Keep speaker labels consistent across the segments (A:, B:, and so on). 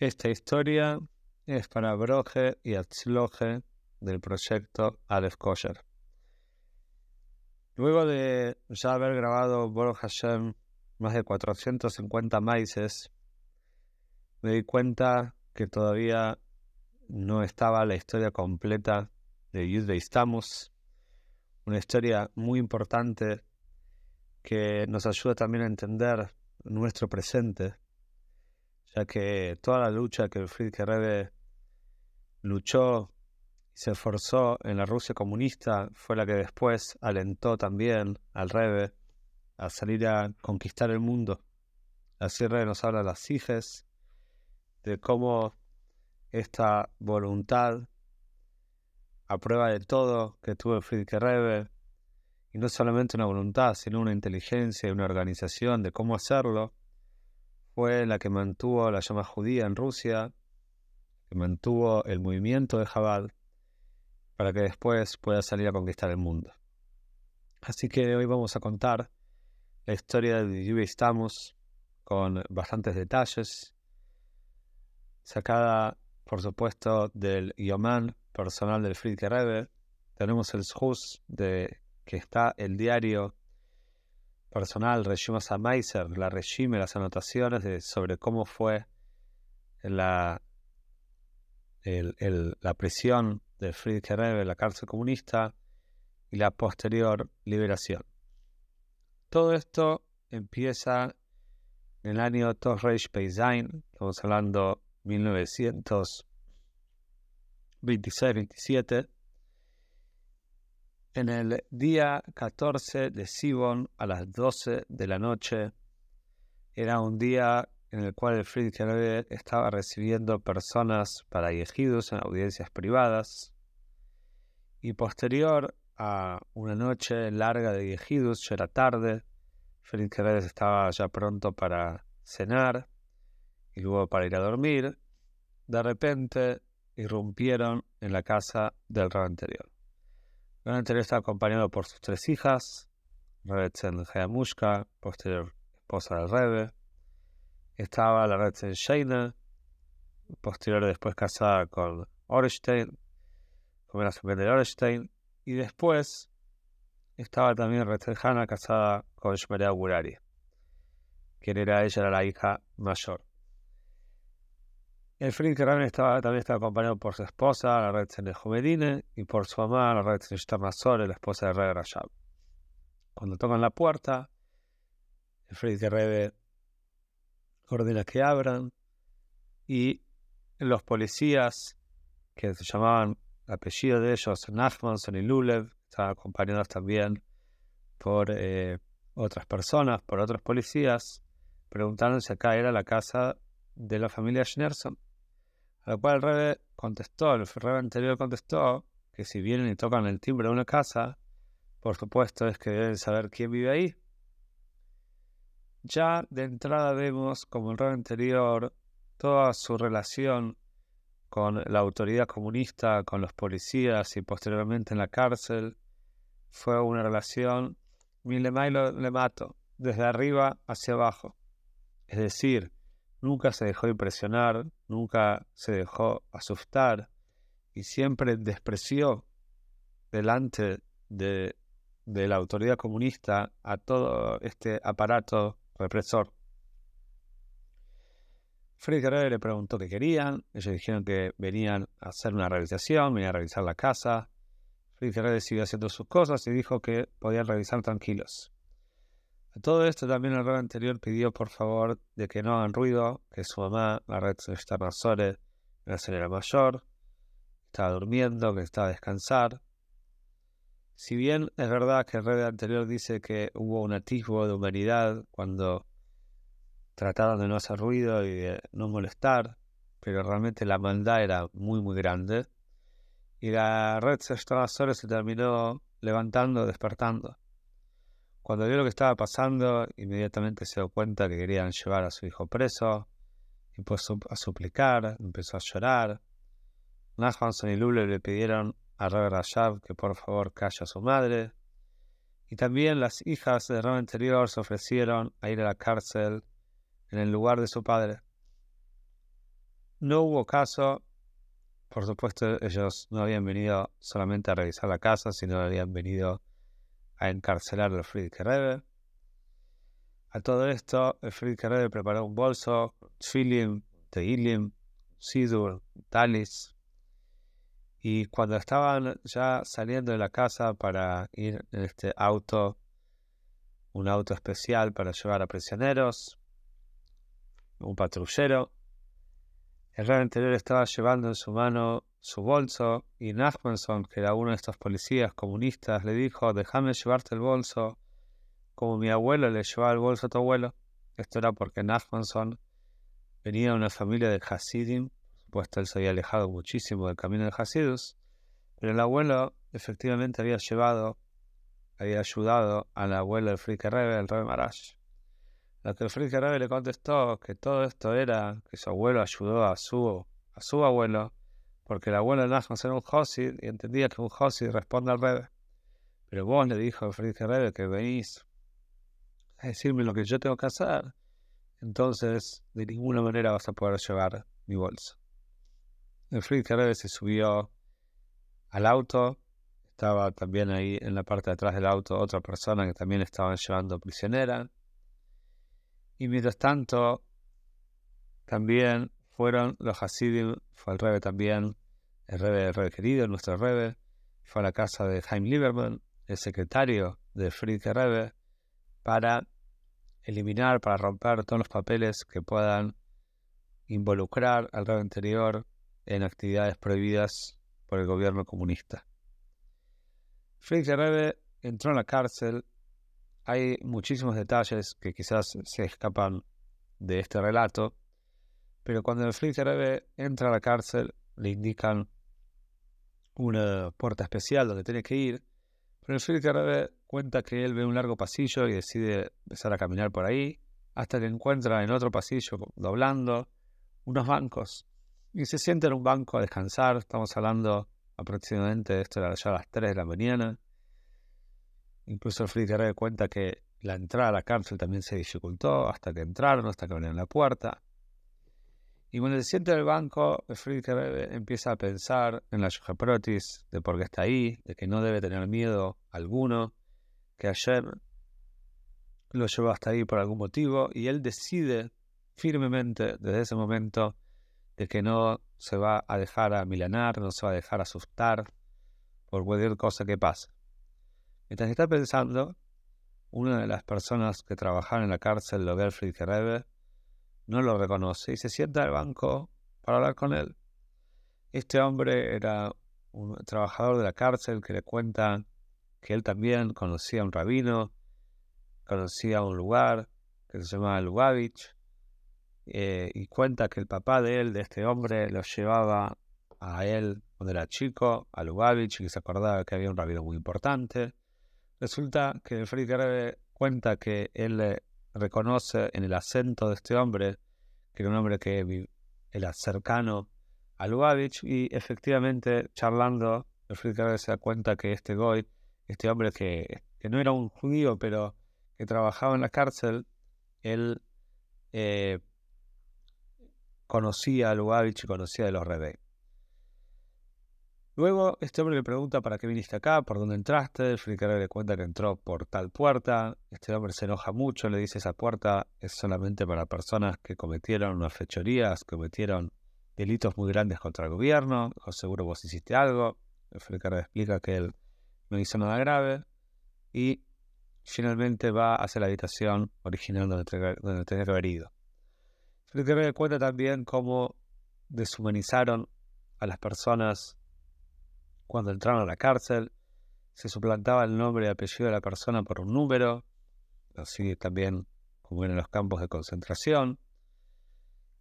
A: Esta historia es para Broje y Atzloje del proyecto Aleph Kosher. Luego de ya haber grabado Baruch Hashem más de 450 maíces, me di cuenta que todavía no estaba la historia completa de Yud Estamos, una historia muy importante que nos ayuda también a entender nuestro presente, ya que toda la lucha que el Friedrich Rebbe luchó y se esforzó en la Rusia comunista fue la que después alentó también al Rebbe a salir a conquistar el mundo. Así Rebbe nos habla de las hijes, de cómo esta voluntad a prueba de todo que tuvo el Friedrich Rebbe, y no solamente una voluntad, sino una inteligencia y una organización de cómo hacerlo, fue la que mantuvo la llama judía en Rusia, que mantuvo el movimiento de Jabal, para que después pueda salir a conquistar el mundo. Así que hoy vamos a contar la historia de Yubi Estamos con bastantes detalles, sacada por supuesto del Yoman personal del Friedrich Rebbe. Tenemos el Shus de que está el diario personal Regime Samaiser, la regime, las anotaciones de, sobre cómo fue la, la prisión de Friedrich Rebbe, la cárcel comunista y la posterior liberación. Todo esto empieza en el año Torreish Peizain, estamos hablando 1926-27, en el día 14 de Sibon a las 12 de la noche. Era un día en el cual el Friedrich Rebbe estaba recibiendo personas para yejidos en audiencias privadas. Y posterior a una noche larga de yejidos, ya era tarde, Friedrich Rebbe estaba ya pronto para cenar y luego para ir a dormir. De repente irrumpieron en la casa del rey anterior. El anterior estaba acompañado por sus tres hijas, Rebetzen Hayamushka, posterior esposa del Rebe. Estaba la Rebetzen Sheina, posterior después casada con Orestein, con la familia de Orestein. Y después estaba también Rebetzen Hanna, casada con Shmerea Gurari, quien era ella, era la hija mayor. El Friedrich estaba, también estaba acompañado por su esposa, la red de Jomedine, y por su mamá, la red de la esposa de Rebbe Rashab. Cuando tocan la puerta, el Friedrich Rebbe ordena que abran y los policías, que se llamaban el apellido de ellos, Nachmanson y Lulev, estaban acompañados también por eh, otras personas, por otros policías, preguntaron si acá era la casa de la familia Schneerson. A lo cual el rebe contestó, el rebe anterior contestó que si vienen y tocan el timbre de una casa, por supuesto es que deben saber quién vive ahí. Ya de entrada vemos, como el rebe anterior, toda su relación con la autoridad comunista, con los policías y posteriormente en la cárcel, fue una relación mi le mato, desde arriba hacia abajo. Es decir, Nunca se dejó impresionar, nunca se dejó asustar y siempre despreció delante de, la autoridad comunista a todo este aparato represor. Friedrich le preguntó qué querían, ellos dijeron que venían a hacer una realización, venían a revisar la casa. Friedrich siguió haciendo sus cosas y dijo que podían revisar tranquilos todo esto también el rey anterior pidió por favor de que no hagan ruido, que su mamá, la red estaba Sore, la señora mayor, estaba durmiendo, que estaba a descansar. Si bien es verdad que el rey anterior dice que hubo un atisbo de humanidad cuando trataron de no hacer ruido y de no molestar, pero realmente la maldad era muy muy grande. Y la red Sore se terminó levantando, despertando. Cuando vio lo que estaba pasando, inmediatamente se dio cuenta que querían llevar a su hijo preso, empezó a suplicar, empezó a llorar. Nachmanson y Lule le pidieron a Rabbi Rashab que por favor calle a su madre. Y también las hijas del rey anterior se ofrecieron a ir a la cárcel en el lugar de su padre. no hubo caso. Por supuesto, ellos no habían venido solamente a revisar la casa, sino habían venido a encarcelar al Friedrich Rebbe. A todo esto, el Friedrich preparó un bolso, Tfilim, Teilim, Sidur, Talis. Y cuando estaban ya saliendo de la casa para ir en este auto, un auto especial para llevar a prisioneros, un patrullero, el rey anterior estaba llevando en su mano su bolso y Nachmanson, que era uno de estos policías comunistas, le dijo, déjame llevarte el bolso como mi abuelo le llevaba el bolso a tu abuelo. Esto era porque Nachmanson venía de una familia de Hasidim, por supuesto él se había alejado muchísimo del camino de Hasidus, pero el abuelo efectivamente había llevado, había ayudado al abuelo del Frike Rebe, el Rebe Marash. Lo que el Frike Rebe le contestó que todo esto era que su abuelo ayudó a su, a su abuelo, porque el abuelo de Nachmanson era un Josid y entendía que un Josid responde al Rebe. Pero vos le dijo al Frike Rebe que venís a decirme lo que yo tengo que hacer, entonces de ninguna manera vas a poder llevar mi bolsa. El Friedrich Rebbe se subió al auto, estaba también ahí en la parte de atrás del auto otra persona que también estaban llevando prisionera. Y mientras tanto, también fueron los Hasidim, fue el Rebbe también, el Rebbe, el Rebbe querido, nuestro Rebbe, fue a la casa de Jaime Lieberman, el secretario de Friedrich Rebbe, para eliminar, para romper todos los papeles que puedan involucrar al rey anterior en actividades prohibidas por el gobierno comunista. Friedrich Rebbe entró en la cárcel. Hay muchísimos detalles que quizás se escapan de este relato, pero cuando el Rebbe entra a la cárcel le indican una puerta especial donde tiene que ir, pero el Rebbe cuenta que él ve un largo pasillo y decide empezar a caminar por ahí, hasta que encuentra en otro pasillo, doblando, unos bancos. Y se sienta en un banco a descansar. Estamos hablando aproximadamente de esto era ya las 3 de la mañana. Incluso el Friedrich cuenta que la entrada a la cárcel también se dificultó hasta que entraron, hasta que abrieron la puerta. Y cuando se sienta en el banco, Friedrich empieza a pensar en la Protis, de por qué está ahí, de que no debe tener miedo alguno, que ayer lo llevó hasta ahí por algún motivo y él decide firmemente desde ese momento de que no se va a dejar a milanar, no se va a dejar asustar por cualquier cosa que pase. Mientras está pensando, una de las personas que trabajaban en la cárcel, lo ve al Rebbe, no lo reconoce y se sienta al banco para hablar con él. Este hombre era un trabajador de la cárcel que le cuenta que él también conocía a un rabino, conocía un lugar que se llamaba Lubavitch, eh, y cuenta que el papá de él, de este hombre, lo llevaba a él cuando era chico, a Lubavitch, y se acordaba que había un rabino muy importante. Resulta que Friedrich cuenta que él reconoce en el acento de este hombre que era un hombre que era cercano a Lubavitch, y efectivamente, charlando, el se da cuenta que este Goy este hombre que, no era un judío, pero que trabajaba en la cárcel, él eh, conocía a Lubavitch y conocía de los Rebbe. Luego, este hombre le pregunta para qué viniste acá, por dónde entraste. El fricario le cuenta que entró por tal puerta. Este hombre se enoja mucho, le dice esa puerta es solamente para personas que cometieron unas fechorías, cometieron delitos muy grandes contra el gobierno, o seguro vos hiciste algo. El fricario explica que él no hizo nada grave y finalmente va hacia la habitación original donde, tenía que haber ido. Felipe cuenta también cómo deshumanizaron a las personas cuando entraron a la cárcel, se suplantaba el nombre y apellido de la persona por un número, así también como en los campos de concentración.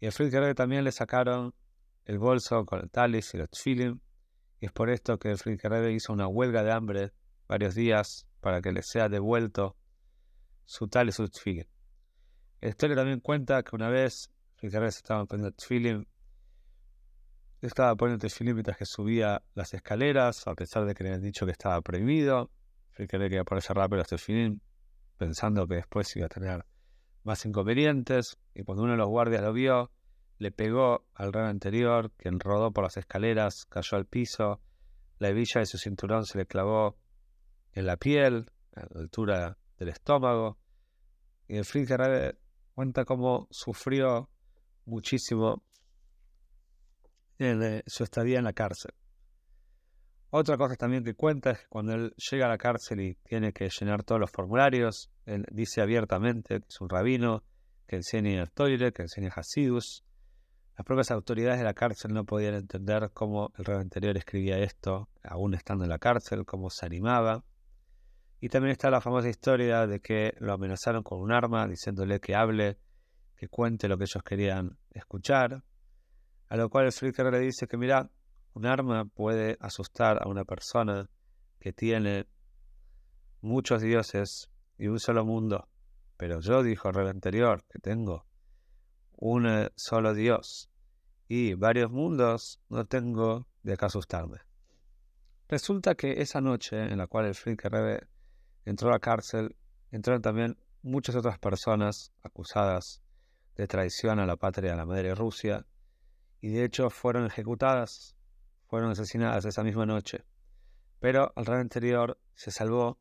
A: Y a Friedrich también le sacaron el bolso con el talis y los tfilin, y es por esto que Friedrich hizo una huelga de hambre varios días para que le sea devuelto su tal y su tfilin. La historia también cuenta que una vez Friedrich estaba poniendo estaba poniendo tfilin mientras que subía las escaleras, a pesar de que le habían dicho que estaba prohibido. Friedrich quería ponerse rápido este tfilin, pensando que después iba a tener más inconvenientes. Y cuando uno de los guardias lo vio, le pegó al rey anterior, quien rodó por las escaleras, cayó al piso, la hebilla de su cinturón se le clavó en la piel, a la altura del estómago, y el Rebbe cuenta cómo sufrió muchísimo en eh, su estadía en la cárcel. Otra cosa también que cuenta es que cuando él llega a la cárcel y tiene que llenar todos los formularios, él dice abiertamente que es un rabino, que enseña el Toire, que enseña Hasidus. Las propias autoridades de la cárcel no podían entender cómo el rey anterior escribía esto, aún estando en la cárcel, cómo se animaba. Y también está la famosa historia de que lo amenazaron con un arma, diciéndole que hable, que cuente lo que ellos querían escuchar. A lo cual el Flicker le dice que, mira, un arma puede asustar a una persona que tiene muchos dioses y un solo mundo. Pero yo, dijo el anterior, que tengo un solo Dios y varios mundos, no tengo de qué asustarme. Resulta que esa noche en la cual el Rebe entró a la cárcel, entraron también muchas otras personas acusadas de traición a la patria de la madre Rusia, y de hecho fueron ejecutadas, fueron asesinadas esa misma noche. Pero el rey anterior se salvó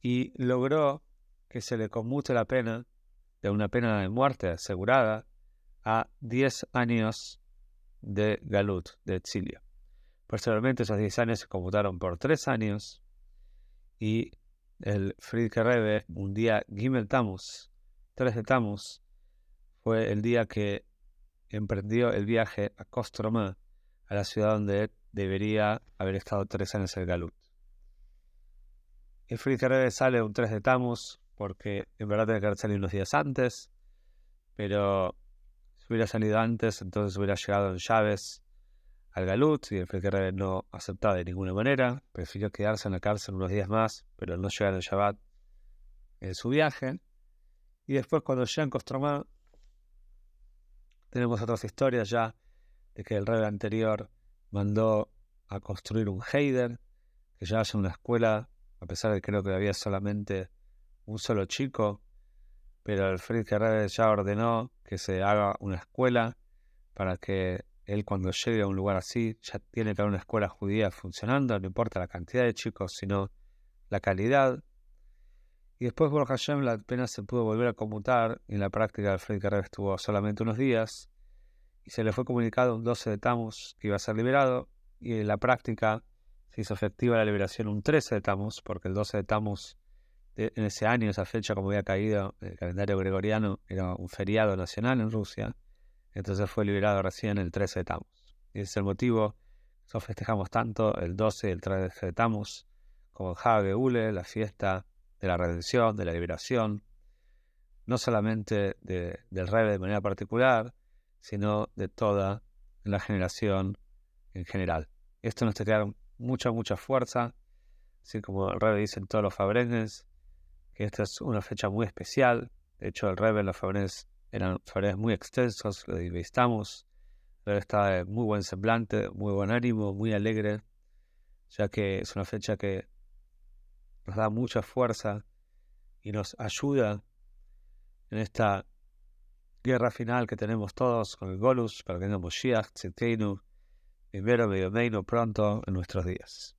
A: y logró que se le conmute la pena de una pena de muerte asegurada a 10 años de galut, de exilio. Posteriormente esos 10 años se conmutaron por 3 años y el Friedrich Rebbe, un día Gimel Tamus, 3 de Tamus, fue el día que emprendió el viaje a Kostroma, a la ciudad donde debería haber estado 3 años el Galut. El Rebbe sale un 3 de Tamus, porque en verdad tenía que haber salido unos días antes, pero si hubiera salido antes, entonces hubiera llegado en llaves al Galut y el Rebbe no aceptaba de ninguna manera, prefirió quedarse en la cárcel unos días más, pero no llegar en Shabbat en su viaje. Y después cuando llega en Kostromá, tenemos otras historias ya de que el rey anterior mandó a construir un Heider, que ya haya una escuela, a pesar de que creo que había solamente un solo chico, pero el Friedrich Rebbe ya ordenó que se haga una escuela para que él cuando llegue a un lugar así ya tiene que haber una escuela judía funcionando, no importa la cantidad de chicos, sino la calidad. Y después por Hashem la pena se pudo volver a conmutar en la práctica Friedrich Rebbe estuvo solamente unos días y se le fue comunicado un 12 de Tammuz que iba a ser liberado y en la práctica se hizo efectiva la liberación un 13 de Tammuz porque el 12 de Tammuz en ese año, esa fecha, como había caído el calendario gregoriano, era un feriado nacional en Rusia. Entonces fue liberado recién el 13 de Tammuz. Y ese es el motivo que festejamos tanto el 12 y el 13 de Tammuz como el Ule, la fiesta de la redención, de la liberación, no solamente del Rebe de manera particular, sino de toda la generación en general. Esto nos trae mucha, mucha fuerza, así como el Rebe dice en todos los fabrenes, esta es una fecha muy especial. De hecho, el Rebbe, los favores eran favores muy extensos, lo estaba de muy buen semblante, muy buen ánimo, muy alegre, ya que es una fecha que nos da mucha fuerza y nos ayuda en esta guerra final que tenemos todos con el Golus para que tengamos Shiach, Tzitenu, primero medio pronto en nuestros días.